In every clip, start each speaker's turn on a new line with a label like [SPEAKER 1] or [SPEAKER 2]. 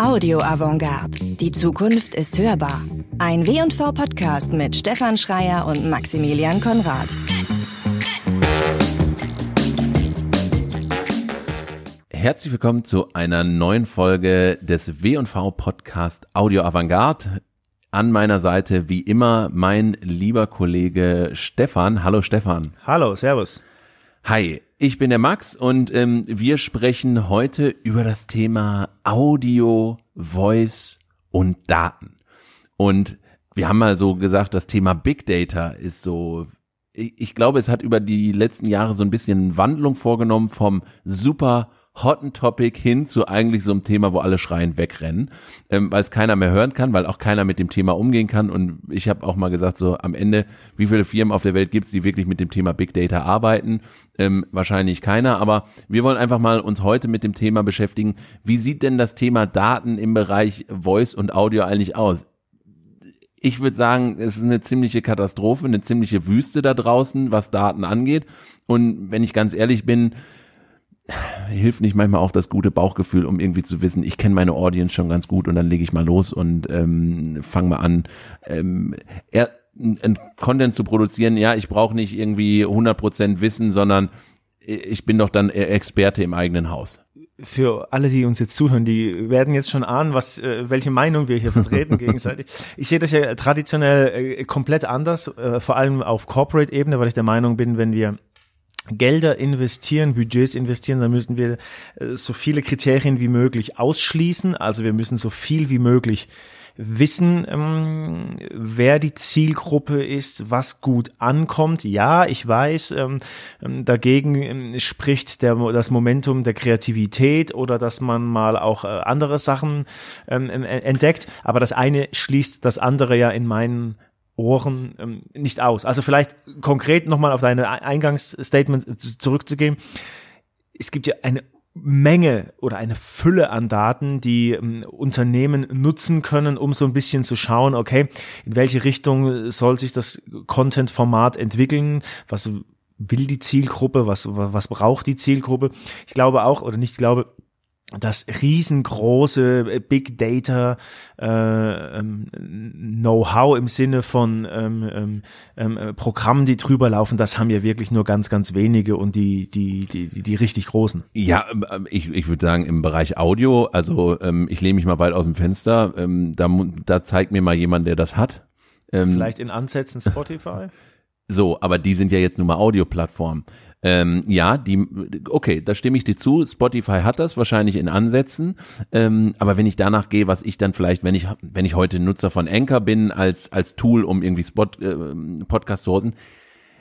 [SPEAKER 1] Audio Avantgarde. Die Zukunft ist hörbar. Ein W&V Podcast mit Stefan Schreier und Maximilian Konrad.
[SPEAKER 2] Herzlich willkommen zu einer neuen Folge des W&V Podcast Audio Avantgarde. An meiner Seite wie immer mein lieber Kollege Stefan. Hallo Stefan.
[SPEAKER 3] Hallo, Servus.
[SPEAKER 2] Hi, ich bin der Max und ähm, wir sprechen heute über das Thema Audio, Voice und Daten. Und wir haben mal so gesagt, das Thema Big Data ist so, ich, ich glaube, es hat über die letzten Jahre so ein bisschen Wandlung vorgenommen vom super hotten Topic hin zu eigentlich so einem Thema, wo alle schreien wegrennen, ähm, weil es keiner mehr hören kann, weil auch keiner mit dem Thema umgehen kann. Und ich habe auch mal gesagt, so am Ende, wie viele Firmen auf der Welt gibt es, die wirklich mit dem Thema Big Data arbeiten? Ähm, wahrscheinlich keiner, aber wir wollen einfach mal uns heute mit dem Thema beschäftigen. Wie sieht denn das Thema Daten im Bereich Voice und Audio eigentlich aus? ich würde sagen, es ist eine ziemliche Katastrophe, eine ziemliche Wüste da draußen, was Daten angeht. Und wenn ich ganz ehrlich bin, hilft nicht manchmal auch das gute Bauchgefühl, um irgendwie zu wissen, ich kenne meine Audience schon ganz gut und dann lege ich mal los und ähm, fange mal an. Ähm, er, ein Content zu produzieren, ja, ich brauche nicht irgendwie 100% Wissen, sondern ich bin doch dann Experte im eigenen Haus.
[SPEAKER 3] Für alle, die uns jetzt zuhören, die werden jetzt schon ahnen, was, äh, welche Meinung wir hier vertreten gegenseitig. Ich sehe das ja traditionell äh, komplett anders, äh, vor allem auf Corporate-Ebene, weil ich der Meinung bin, wenn wir Gelder investieren, Budgets investieren, dann müssen wir äh, so viele Kriterien wie möglich ausschließen. Also wir müssen so viel wie möglich wissen, ähm, wer die Zielgruppe ist, was gut ankommt. Ja, ich weiß, ähm, ähm dagegen spricht der, das Momentum der Kreativität oder dass man mal auch äh, andere Sachen entdeckt. Aber das eine schließt das andere ja in meinen Ohren ähm, nicht aus. Also vielleicht konkret nochmal auf deine Eingangsstatement zurückzugehen. Es gibt ja eine Menge oder eine Fülle an Daten, die ähm, Unternehmen nutzen können, um so ein bisschen zu schauen, okay, in welche Richtung soll sich das Content-Format entwickeln, was will die Zielgruppe, was, was braucht die Zielgruppe. Ich glaube auch, oder nicht glaube, das riesengroße äh, Big Data äh, ähm, Know-how im Sinne von ähm, ähm, ähm, äh, Programmen, die drüber laufen, das haben ja wirklich nur ganz, ganz wenige und die, die, die, die, die richtig großen.
[SPEAKER 2] Ja, ähm, ich, ich würde sagen, im Bereich Audio, also ähm, ich lehne mich mal weit aus dem Fenster, ähm, da, da zeigt mir mal jemand, der das hat.
[SPEAKER 3] Ähm, Vielleicht in Ansätzen Spotify?
[SPEAKER 2] So, aber die sind ja jetzt nur mal Audioplattformen. Ähm, ja, die, okay, da stimme ich dir zu. Spotify hat das wahrscheinlich in Ansätzen. Ähm, aber wenn ich danach gehe, was ich dann vielleicht, wenn ich, wenn ich heute Nutzer von Anchor bin, als, als Tool, um irgendwie Spot, äh, Podcast zu hosten,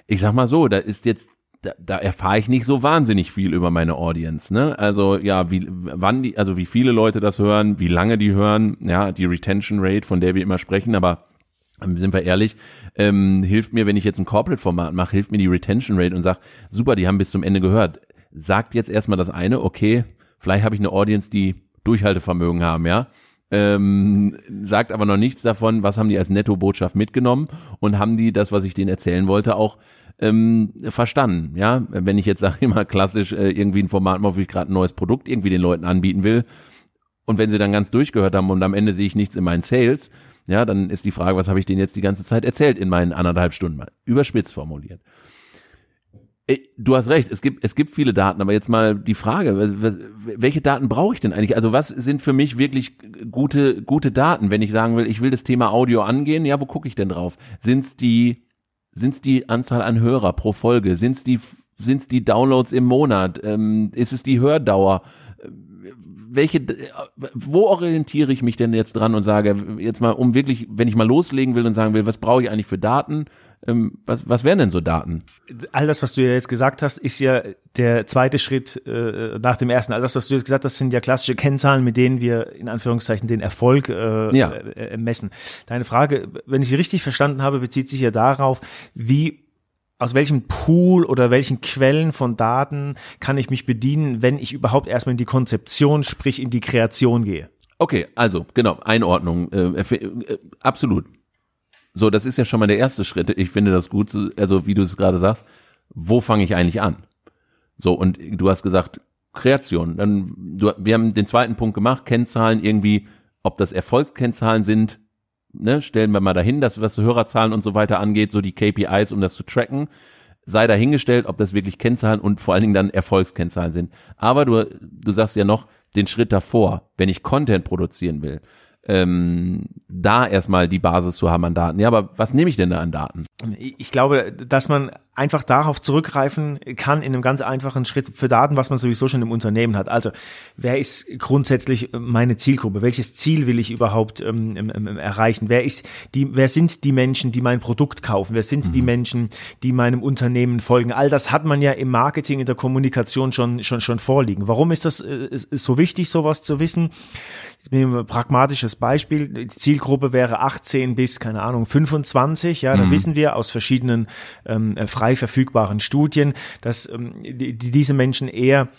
[SPEAKER 2] ich sag mal so, da ist jetzt da, da erfahre ich nicht so wahnsinnig viel über meine Audience, ne? Also ja, wie wann die, also wie viele Leute das hören, wie lange die hören, ja, die Retention Rate, von der wir immer sprechen, aber sind wir ehrlich, ähm, hilft mir, wenn ich jetzt ein Corporate-Format mache, hilft mir die Retention Rate und sag, super, die haben bis zum Ende gehört. Sagt jetzt erstmal das eine, okay, vielleicht habe ich eine Audience, die Durchhaltevermögen haben, ja. Ähm, sagt aber noch nichts davon, was haben die als Netto-Botschaft mitgenommen und haben die das, was ich denen erzählen wollte, auch ähm, verstanden, ja. Wenn ich jetzt, sage mal, klassisch äh, irgendwie ein Format mache, wo ich gerade ein neues Produkt irgendwie den Leuten anbieten will und wenn sie dann ganz durchgehört haben und am Ende sehe ich nichts in meinen Sales, ja, dann ist die Frage, was habe ich denen jetzt die ganze Zeit erzählt in meinen anderthalb Stunden? Überspitzt formuliert. Äh, du hast recht, es gibt, es gibt viele Daten, aber jetzt mal die Frage, welche Daten brauche ich denn eigentlich? Also was sind für mich wirklich gute, gute Daten, wenn ich sagen will, ich will das Thema Audio angehen, ja, wo gucke ich denn drauf? Sind's die, sind's die Anzahl an Hörer pro Folge? Sind's die, sind's die Downloads im Monat? Ähm, ist es die Hördauer? Welche, wo orientiere ich mich denn jetzt dran und sage, jetzt mal, um wirklich, wenn ich mal loslegen will und sagen will, was brauche ich eigentlich für Daten? Ähm, was, was wären denn so Daten?
[SPEAKER 3] All das, was du ja jetzt gesagt hast, ist ja der zweite Schritt äh, nach dem ersten. All das, was du jetzt gesagt hast, sind ja klassische Kennzahlen, mit denen wir in Anführungszeichen den Erfolg äh, ja. äh, messen. Deine Frage, wenn ich sie richtig verstanden habe, bezieht sich ja darauf, wie aus welchem Pool oder welchen Quellen von Daten kann ich mich bedienen, wenn ich überhaupt erstmal in die Konzeption, sprich in die Kreation gehe?
[SPEAKER 2] Okay, also genau, Einordnung, äh, äh, absolut. So, das ist ja schon mal der erste Schritt. Ich finde das gut, also wie du es gerade sagst, wo fange ich eigentlich an? So, und du hast gesagt, Kreation. Dann, du, wir haben den zweiten Punkt gemacht, Kennzahlen irgendwie, ob das Erfolgskennzahlen sind, ne, stellen wir mal dahin, dass was Hörerzahlen und so weiter angeht, so die KPIs, um das zu tracken, sei dahingestellt, ob das wirklich Kennzahlen und vor allen Dingen dann Erfolgskennzahlen sind. Aber du, du sagst ja noch den Schritt davor, wenn ich Content produzieren will, ähm, da erstmal die Basis zu haben an Daten. Ja, aber was nehme ich denn da an Daten?
[SPEAKER 3] Ich glaube, dass man einfach darauf zurückgreifen kann in einem ganz einfachen Schritt für Daten, was man sowieso schon im Unternehmen hat. Also, wer ist grundsätzlich meine Zielgruppe? Welches Ziel will ich überhaupt ähm, ähm, erreichen? Wer ist die, wer sind die Menschen, die mein Produkt kaufen? Wer sind mhm. die Menschen, die meinem Unternehmen folgen? All das hat man ja im Marketing, in der Kommunikation schon, schon, schon vorliegen. Warum ist das äh, ist so wichtig, sowas zu wissen? Jetzt nehmen wir ein pragmatisches Beispiel. Die Zielgruppe wäre 18 bis, keine Ahnung, 25. Ja, da mhm. wissen wir aus verschiedenen ähm, frei verfügbaren Studien, dass ähm, die, diese Menschen eher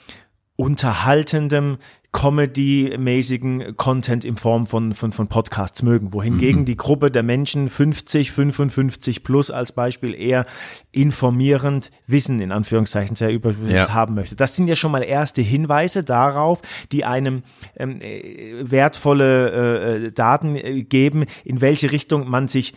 [SPEAKER 3] unterhaltendem, Comedy-mäßigen Content in Form von, von, von Podcasts mögen, wohingegen mhm. die Gruppe der Menschen 50, 55 plus als Beispiel eher informierend Wissen in Anführungszeichen sehr über ja. haben möchte. Das sind ja schon mal erste Hinweise darauf, die einem ähm, äh, wertvolle äh, Daten äh, geben, in welche Richtung man sich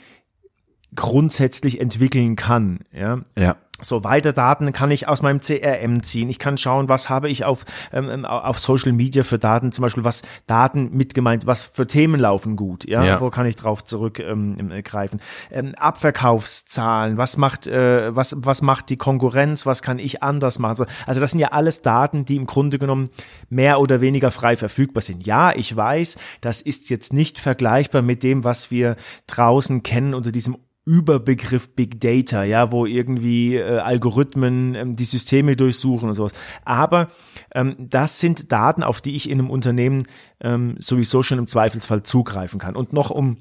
[SPEAKER 3] grundsätzlich entwickeln kann. Ja.
[SPEAKER 2] ja.
[SPEAKER 3] So weiter Daten kann ich aus meinem CRM ziehen. Ich kann schauen, was habe ich auf, ähm, ähm auf Social Media für Daten, zum Beispiel was Daten mitgemeint, was für Themen laufen gut, ja, ja. wo kann ich drauf zurückgreifen. Ähm, ähm, Abverkaufszahlen, was macht, äh, was, was macht die Konkurrenz, was kann ich anders machen. Also, also das sind ja alles Daten, die im Grunde genommen mehr oder weniger frei verfügbar sind. Ja, ich weiß, das ist jetzt nicht vergleichbar mit dem, was wir draußen kennen unter diesem Überbegriff Big Data, ja, wo irgendwie äh, Algorithmen ähm, die Systeme durchsuchen und sowas. Aber ähm, das sind Daten, auf die ich in einem Unternehmen ähm, sowieso schon im Zweifelsfall zugreifen kann. Und noch um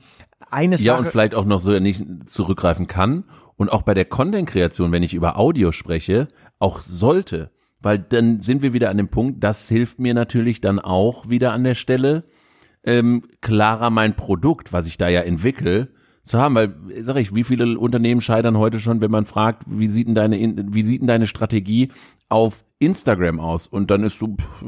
[SPEAKER 3] eine Sache.
[SPEAKER 2] Ja, und vielleicht auch noch so nicht zurückgreifen kann. Und auch bei der Content-Kreation, wenn ich über Audio spreche, auch sollte. Weil dann sind wir wieder an dem Punkt, das hilft mir natürlich dann auch wieder an der Stelle, ähm, klarer mein Produkt, was ich da ja entwickle, zu haben, weil sag ich, wie viele Unternehmen scheitern heute schon, wenn man fragt, wie sieht denn deine wie sieht denn deine Strategie auf Instagram aus? Und dann ist so pff,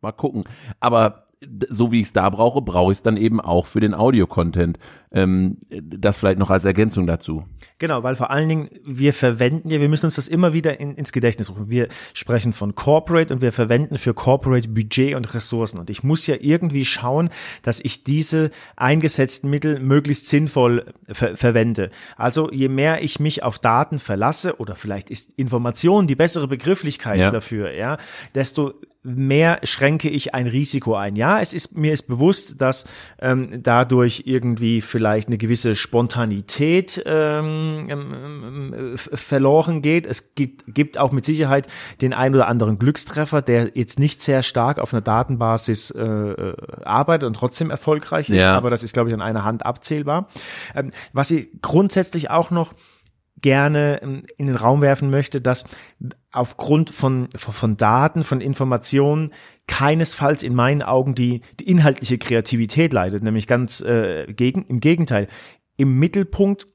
[SPEAKER 2] mal gucken, aber so wie ich es da brauche, brauche ich es dann eben auch für den Audio-Content. Ähm, das vielleicht noch als Ergänzung dazu.
[SPEAKER 3] Genau, weil vor allen Dingen wir verwenden ja, wir müssen uns das immer wieder in, ins Gedächtnis rufen. Wir sprechen von Corporate und wir verwenden für Corporate Budget und Ressourcen. Und ich muss ja irgendwie schauen, dass ich diese eingesetzten Mittel möglichst sinnvoll ver verwende. Also je mehr ich mich auf Daten verlasse oder vielleicht ist Information die bessere Begrifflichkeit ja. dafür, ja, desto mehr schränke ich ein Risiko ein. Ja, es ist mir ist bewusst, dass ähm, dadurch irgendwie vielleicht eine gewisse Spontanität ähm, ähm, verloren geht. Es gibt, gibt auch mit Sicherheit den ein oder anderen Glückstreffer, der jetzt nicht sehr stark auf einer Datenbasis äh, äh arbeitet und trotzdem erfolgreich ist. Ja. Aber das ist, glaube ich, an einer Hand abzählbar. Ähm, was ich grundsätzlich auch noch gerne ähm, in den Raum werfen möchte, dass aufgrund von, von Daten, von Informationen keinesfalls in meinen Augen die, die inhaltliche Kreativität leidet, nämlich ganz äh, gegen, im Gegenteil. Im Mittelpunkt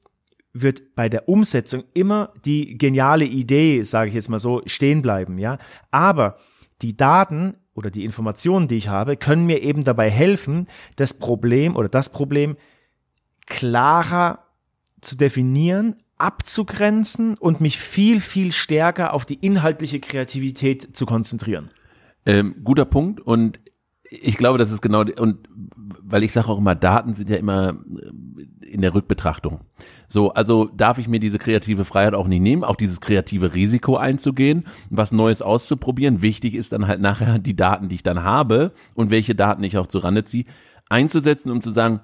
[SPEAKER 3] wird bei der Umsetzung immer die geniale Idee, sage ich jetzt mal so, stehen bleiben, ja. Aber die Daten oder die Informationen, die ich habe, können mir eben dabei helfen, das Problem oder das Problem klarer zu definieren, abzugrenzen und mich viel, viel stärker auf die inhaltliche Kreativität zu konzentrieren.
[SPEAKER 2] Ähm, guter Punkt und ich glaube, das ist genau, und weil ich sage auch immer, Daten sind ja immer äh, in der Rückbetrachtung. So, also darf ich mir diese kreative Freiheit auch nicht nehmen, auch dieses kreative Risiko einzugehen, was Neues auszuprobieren. Wichtig ist dann halt nachher die Daten, die ich dann habe und welche Daten ich auch zu Rande ziehe, einzusetzen, um zu sagen,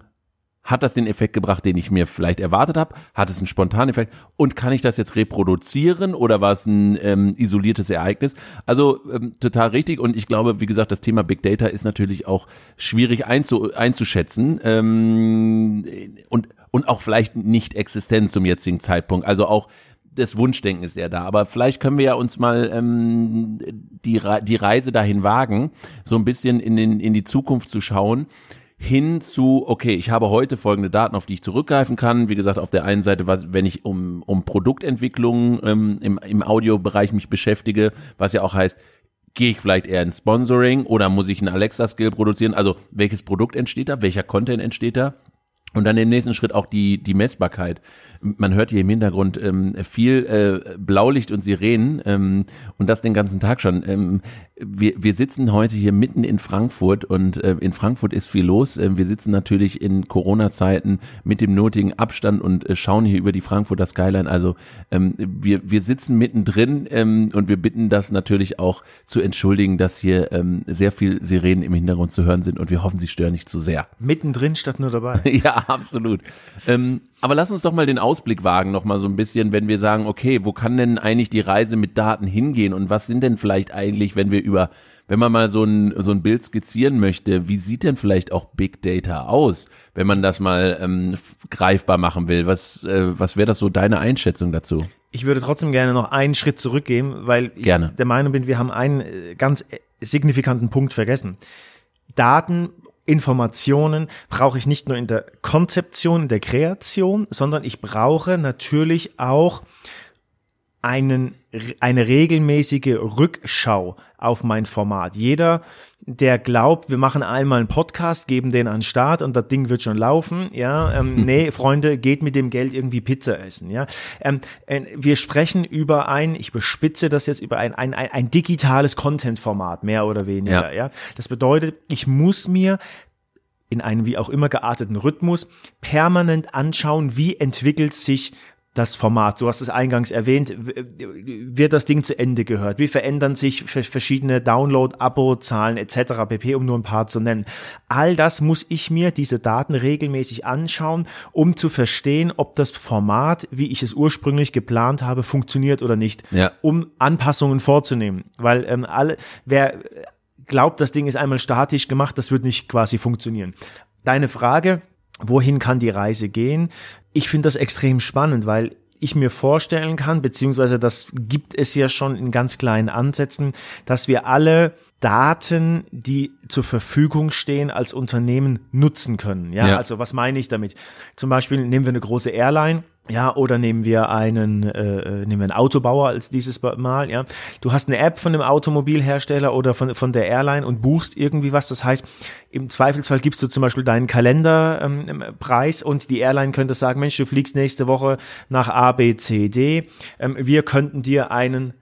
[SPEAKER 2] hat das den Effekt gebracht, den ich mir vielleicht erwartet habe? Hat es einen spontanen Effekt? Und kann ich das jetzt reproduzieren oder war es ein ähm, isoliertes Ereignis? Also ähm, total richtig. Und ich glaube, wie gesagt, das Thema Big Data ist natürlich auch schwierig einzu einzuschätzen ähm, und, und auch vielleicht nicht existent zum jetzigen Zeitpunkt. Also auch das Wunschdenken ist ja da. Aber vielleicht können wir ja uns mal ähm, die, die Reise dahin wagen, so ein bisschen in, den, in die Zukunft zu schauen hin zu, okay, ich habe heute folgende Daten, auf die ich zurückgreifen kann. Wie gesagt, auf der einen Seite, was, wenn ich um, um Produktentwicklung ähm, im, im Audiobereich mich beschäftige, was ja auch heißt, gehe ich vielleicht eher ins Sponsoring oder muss ich einen Alexa-Skill produzieren? Also welches Produkt entsteht da? Welcher Content entsteht da? Und dann im nächsten Schritt auch die, die Messbarkeit man hört hier im Hintergrund ähm, viel äh, Blaulicht und Sirenen ähm, und das den ganzen Tag schon. Ähm, wir, wir sitzen heute hier mitten in Frankfurt und äh, in Frankfurt ist viel los. Äh, wir sitzen natürlich in Corona-Zeiten mit dem nötigen Abstand und äh, schauen hier über die Frankfurter Skyline. Also ähm, wir, wir sitzen mittendrin ähm, und wir bitten das natürlich auch zu entschuldigen, dass hier ähm, sehr viel Sirenen im Hintergrund zu hören sind und wir hoffen, sie stören nicht zu sehr.
[SPEAKER 3] Mittendrin statt nur dabei.
[SPEAKER 2] ja, absolut. Ähm, aber lass uns doch mal den Ausblick wagen, noch mal so ein bisschen, wenn wir sagen, okay, wo kann denn eigentlich die Reise mit Daten hingehen und was sind denn vielleicht eigentlich, wenn wir über, wenn man mal so ein, so ein Bild skizzieren möchte, wie sieht denn vielleicht auch Big Data aus, wenn man das mal ähm, greifbar machen will? Was, äh, was wäre das so deine Einschätzung dazu?
[SPEAKER 3] Ich würde trotzdem gerne noch einen Schritt zurückgehen, weil ich
[SPEAKER 2] Gerne.
[SPEAKER 3] der Meinung bin, wir haben einen äh, ganz signifikanten Punkt vergessen. Daten Informationen brauche ich nicht nur in der Konzeption, in der Kreation, sondern ich brauche natürlich auch einen, eine regelmäßige Rückschau auf mein Format. Jeder, der glaubt, wir machen einmal einen Podcast, geben den an den Start und das Ding wird schon laufen, ja, ähm, nee, Freunde, geht mit dem Geld irgendwie Pizza essen, ja. Ähm, äh, wir sprechen über ein, ich bespitze das jetzt über ein, ein, ein, ein digitales Content-Format, mehr oder weniger, ja. ja. Das bedeutet, ich muss mir in einem wie auch immer gearteten Rhythmus permanent anschauen, wie entwickelt sich das Format. Du hast es eingangs erwähnt. Wird das Ding zu Ende gehört? Wie verändern sich verschiedene Download, Abo-Zahlen etc. pp, um nur ein paar zu nennen. All das muss ich mir, diese Daten regelmäßig anschauen, um zu verstehen, ob das Format, wie ich es ursprünglich geplant habe, funktioniert oder nicht.
[SPEAKER 2] Ja.
[SPEAKER 3] Um Anpassungen vorzunehmen. Weil ähm, alle, wer glaubt, das Ding ist einmal statisch gemacht, das wird nicht quasi funktionieren. Deine Frage, wohin kann die Reise gehen? Ich finde das extrem spannend, weil ich mir vorstellen kann, beziehungsweise das gibt es ja schon in ganz kleinen Ansätzen, dass wir alle Daten, die zur Verfügung stehen, als Unternehmen nutzen können. Ja,
[SPEAKER 2] Ja.
[SPEAKER 3] also was meine ich damit? Zum Beispiel nehmen wir eine große Airline. Ja, oder nehmen wir einen, äh, äh, nehmen wir einen Autobauer als dieses Mal, ja. Du hast eine App von dem Automobilhersteller oder von, von der Airline und buchst irgendwie was. Das heißt, im Zweifelsfall gibst du zum Beispiel deinen Kalenderpreis ähm, Preis und die Airline könnte sagen, Mensch, du fliegst nächste Woche nach A, B, C, D. Ähm, wir könnten dir einen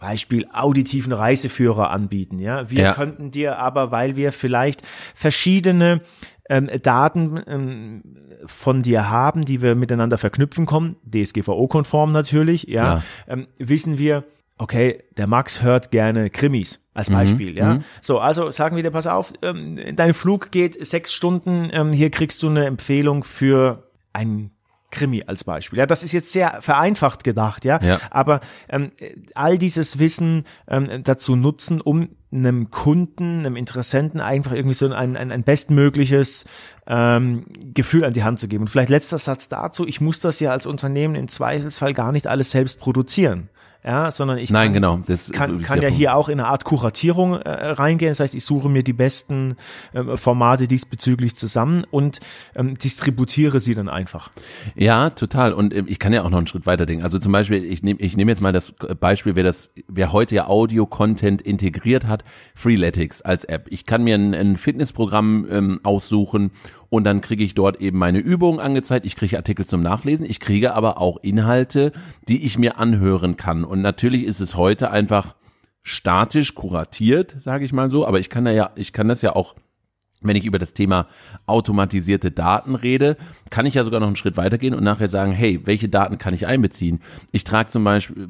[SPEAKER 3] Beispiel auditiven Reiseführer anbieten. Ja, wir
[SPEAKER 2] Ja.
[SPEAKER 3] könnten dir aber, weil wir vielleicht verschiedene ähm, Daten ähm, von dir haben, die wir miteinander verknüpfen kommen, DSGVO-konform natürlich, ja,
[SPEAKER 2] Klar.
[SPEAKER 3] ähm, wissen wir, okay, der Max hört gerne Krimis als Beispiel, ja. So, also sagen wir dir, pass auf, ähm, dein Flug geht sechs Stunden, ähm, hier kriegst du eine Empfehlung für einen Krimi als Beispiel. Ja, das ist jetzt sehr vereinfacht gedacht, ja.
[SPEAKER 2] Ja.
[SPEAKER 3] Aber ähm, all dieses Wissen ähm, dazu nutzen, um einem Kunden, einem Interessenten einfach irgendwie so ein, ein, ein bestmögliches ähm, Gefühl an die Hand zu geben. Und vielleicht letzter Satz dazu, ich muss das ja als Unternehmen im Zweifelsfall gar nicht alles selbst produzieren. Ja, sondern ich
[SPEAKER 2] Nein,
[SPEAKER 3] kann,
[SPEAKER 2] genau. Das
[SPEAKER 3] kann, kann ja
[SPEAKER 2] Punkt.
[SPEAKER 3] hier auch in eine Art Kuratierung äh, reingehen. Das heißt, ich suche mir die besten ähm, Formate diesbezüglich zusammen und ähm, distributiere sie dann einfach.
[SPEAKER 2] Ja, total. Und ähm, ich kann ja auch noch einen Schritt weiter denken. Also zum Beispiel, ich nehme ich nehm jetzt mal das Beispiel, wer das, wer heute ja Audio-Content integriert hat, Freeletics als App. Ich kann mir ein, ein Fitnessprogramm ähm, aussuchen und dann kriege ich dort eben meine Übungen angezeigt. Ich kriege Artikel zum Nachlesen. Ich kriege aber auch Inhalte, die ich mir anhören kann. Und natürlich ist es heute einfach statisch kuratiert, sage ich mal so. Aber ich kann da ja, ich kann das ja auch wenn ich über das Thema automatisierte Daten rede, kann ich ja sogar noch einen Schritt weitergehen und nachher sagen, hey, welche Daten kann ich einbeziehen? Ich trage zum Beispiel,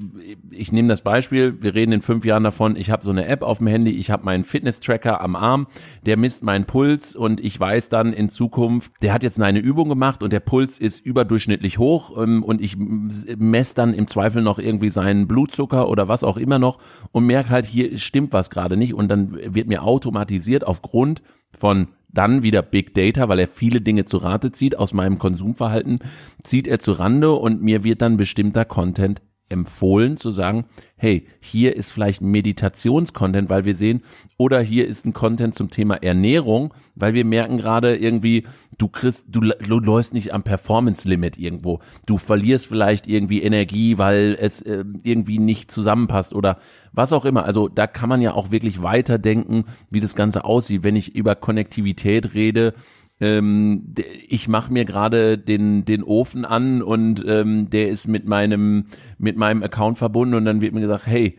[SPEAKER 2] ich nehme das Beispiel, wir reden in fünf Jahren davon, ich habe so eine App auf dem Handy, ich habe meinen Fitness-Tracker am Arm, der misst meinen Puls und ich weiß dann in Zukunft, der hat jetzt eine Übung gemacht und der Puls ist überdurchschnittlich hoch ähm, und ich messe dann im Zweifel noch irgendwie seinen Blutzucker oder was auch immer noch und merke halt, hier stimmt was gerade nicht und dann wird mir automatisiert aufgrund von dann wieder Big Data, weil er viele Dinge zu Rate zieht aus meinem Konsumverhalten, zieht er zu Rande und mir wird dann bestimmter Content empfohlen zu sagen, hey, hier ist vielleicht Meditationscontent, weil wir sehen, oder hier ist ein Content zum Thema Ernährung, weil wir merken gerade irgendwie, du kriegst, du, du läufst nicht am Performance-Limit irgendwo. Du verlierst vielleicht irgendwie Energie, weil es äh, irgendwie nicht zusammenpasst oder was auch immer. Also da kann man ja auch wirklich weiterdenken, wie das Ganze aussieht. Wenn ich über Konnektivität rede, ähm, ich mache mir gerade den den Ofen an und ähm, der ist mit meinem mit meinem Account verbunden und dann wird mir gesagt, hey,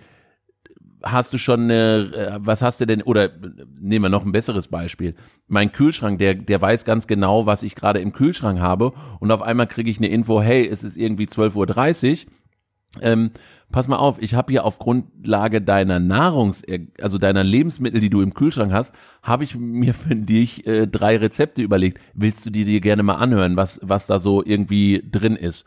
[SPEAKER 2] hast du schon eine, äh, was hast du denn, oder nehmen wir noch ein besseres Beispiel. Mein Kühlschrank, der, der weiß ganz genau, was ich gerade im Kühlschrank habe und auf einmal kriege ich eine Info, hey, es ist irgendwie 12.30 Uhr. Ähm, pass mal auf, ich habe hier auf Grundlage deiner Nahrungs, also deiner Lebensmittel, die du im Kühlschrank hast, habe ich mir für dich äh, drei Rezepte überlegt. Willst du die dir gerne mal anhören, was, was da so irgendwie drin ist?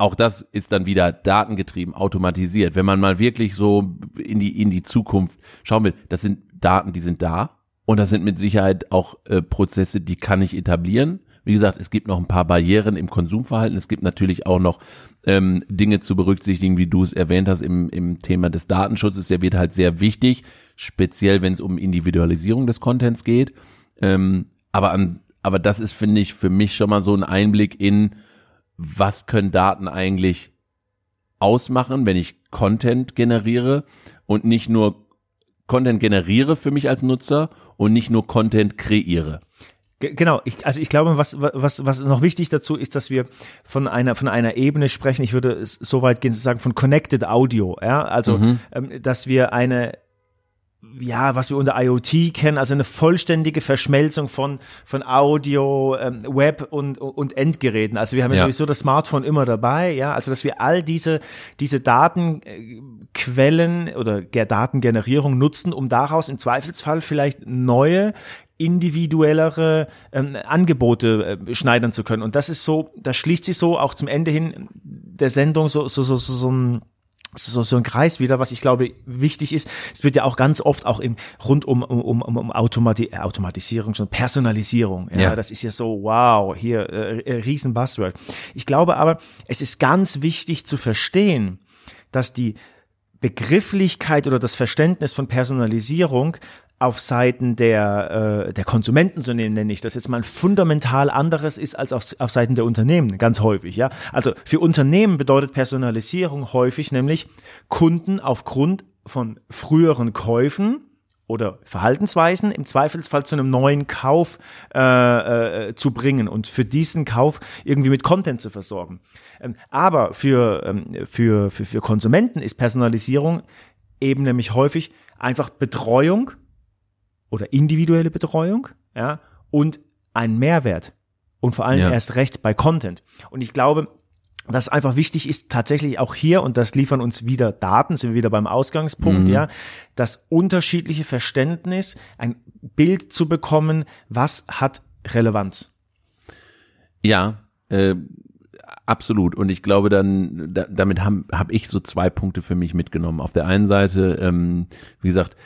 [SPEAKER 2] Auch das ist dann wieder datengetrieben, automatisiert. Wenn man mal wirklich so in die, in die Zukunft schauen will, das sind Daten, die sind da. Und das sind mit Sicherheit auch äh, Prozesse, die kann ich etablieren. Wie gesagt, es gibt noch ein paar Barrieren im Konsumverhalten. Es gibt natürlich auch noch ähm, Dinge zu berücksichtigen, wie du es erwähnt hast im, im Thema des Datenschutzes. Der wird halt sehr wichtig, speziell wenn es um Individualisierung des Contents geht. Ähm, aber an, aber das ist, finde ich, für mich schon mal so ein Einblick in, was können Daten eigentlich ausmachen, wenn ich Content generiere und nicht nur Content generiere für mich als Nutzer und nicht nur Content kreiere.
[SPEAKER 3] Genau, ich, also ich glaube, was, was, was noch wichtig dazu ist, dass wir von einer, von einer Ebene sprechen, ich würde so weit gehen zu sagen, von Connected Audio, ja, also, mhm. ähm, dass wir eine, ja, was wir unter IoT kennen, also eine vollständige Verschmelzung von, von Audio, ähm, Web und, und Endgeräten. Also wir haben ja, ja sowieso das Smartphone immer dabei, ja, also dass wir all diese, diese Datenquellen oder Datengenerierung nutzen, um daraus im Zweifelsfall vielleicht neue individuellere ähm, Angebote äh, schneidern zu können. Und das ist so, das schließt sich so auch zum Ende hin der Sendung so, so, so, so, so ein so, so ein Kreis wieder, was ich glaube wichtig ist. Es wird ja auch ganz oft auch im rund um um um, um Automati Automatisierung schon Personalisierung. Ja, ja, das ist ja so wow hier äh, äh, riesen Buzzword. Ich glaube aber, es ist ganz wichtig zu verstehen, dass die Begrifflichkeit oder das Verständnis von Personalisierung auf Seiten der, äh, der Konsumenten, so nenne ich das jetzt mal, fundamental anderes ist als auf, auf Seiten der Unternehmen, ganz häufig, ja. Also für Unternehmen bedeutet Personalisierung häufig nämlich Kunden aufgrund von früheren Käufen oder Verhaltensweisen im Zweifelsfall zu einem neuen Kauf äh, äh, zu bringen und für diesen Kauf irgendwie mit Content zu versorgen. Ähm, aber für, ähm, für, für, für Konsumenten ist Personalisierung eben nämlich häufig einfach Betreuung oder individuelle Betreuung, ja, und ein Mehrwert. Und vor allem ja. erst recht bei Content. Und ich glaube, dass einfach wichtig ist, tatsächlich auch hier, und das liefern uns wieder Daten, sind wir wieder beim Ausgangspunkt, mhm. ja, das unterschiedliche Verständnis, ein Bild zu bekommen, was hat Relevanz.
[SPEAKER 2] Ja, äh, absolut. Und ich glaube, dann da, damit habe hab ich so zwei Punkte für mich mitgenommen. Auf der einen Seite, ähm, wie gesagt,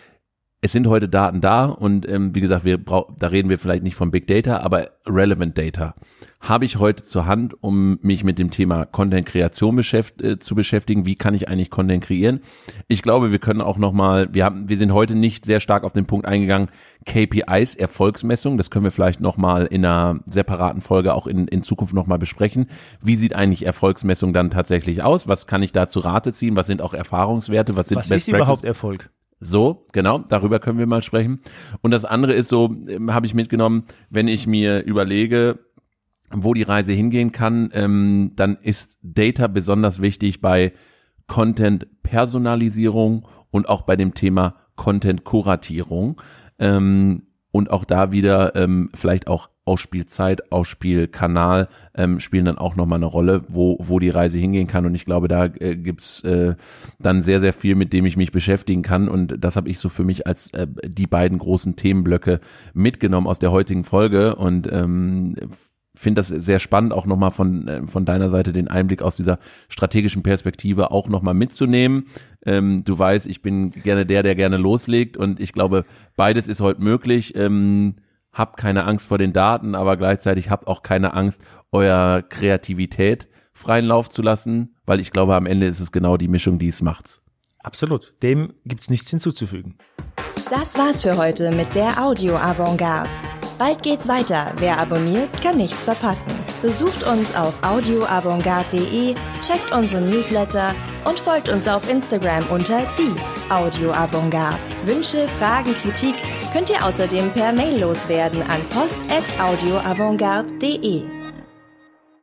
[SPEAKER 2] es sind heute Daten da und ähm, wie gesagt, wir da reden wir vielleicht nicht von Big Data, aber Relevant Data habe ich heute zur Hand, um mich mit dem Thema Content-Kreation beschäft, äh, zu beschäftigen. Wie kann ich eigentlich Content kreieren? Ich glaube, wir können auch nochmal, wir haben, wir sind heute nicht sehr stark auf den Punkt eingegangen, KPIs, Erfolgsmessung. Das können wir vielleicht nochmal in einer separaten Folge auch in, in Zukunft nochmal besprechen. Wie sieht eigentlich Erfolgsmessung dann tatsächlich aus? Was kann ich da zu Rate ziehen? Was sind auch Erfahrungswerte? Was sind
[SPEAKER 3] Was Best ist überhaupt Erfolg?
[SPEAKER 2] So, genau, darüber können wir mal sprechen. Und das andere ist so, ähm, habe ich mitgenommen, wenn ich mir überlege, wo die Reise hingehen kann, ähm, dann ist Data besonders wichtig bei Content-Personalisierung und auch bei dem Thema Content-Kuratierung. Ähm, und auch da wieder ähm, vielleicht auch Ausspielzeit, Ausspielkanal ähm, spielen dann auch nochmal eine Rolle, wo, wo die Reise hingehen kann. Und ich glaube, da äh, gibt's äh, dann sehr, sehr viel, mit dem ich mich beschäftigen kann. Und das habe ich so für mich als äh, die beiden großen Themenblöcke mitgenommen aus der heutigen Folge. Und ähm, finde das sehr spannend, auch nochmal von, äh, von deiner Seite den Einblick aus dieser strategischen Perspektive auch nochmal mitzunehmen. Ähm, du weißt, ich bin gerne der, der gerne loslegt und ich glaube, beides ist heute möglich. Ähm, habt keine Angst vor den Daten, aber gleichzeitig habt auch keine Angst, eurer Kreativität freien Lauf zu lassen, weil ich glaube, am Ende ist es genau die Mischung, die es macht.
[SPEAKER 3] Absolut. Dem gibt's nichts hinzuzufügen.
[SPEAKER 1] Das war's für heute mit der Audio Avantgarde. Bald geht's weiter. Wer abonniert, kann nichts verpassen. Besucht uns auf audioavantgarde.de, checkt unsere Newsletter und folgt uns auf Instagram unter die Audio Avantgarde. Wünsche, Fragen, Kritik könnt ihr außerdem per Mail loswerden an post@audioavantgarde.de.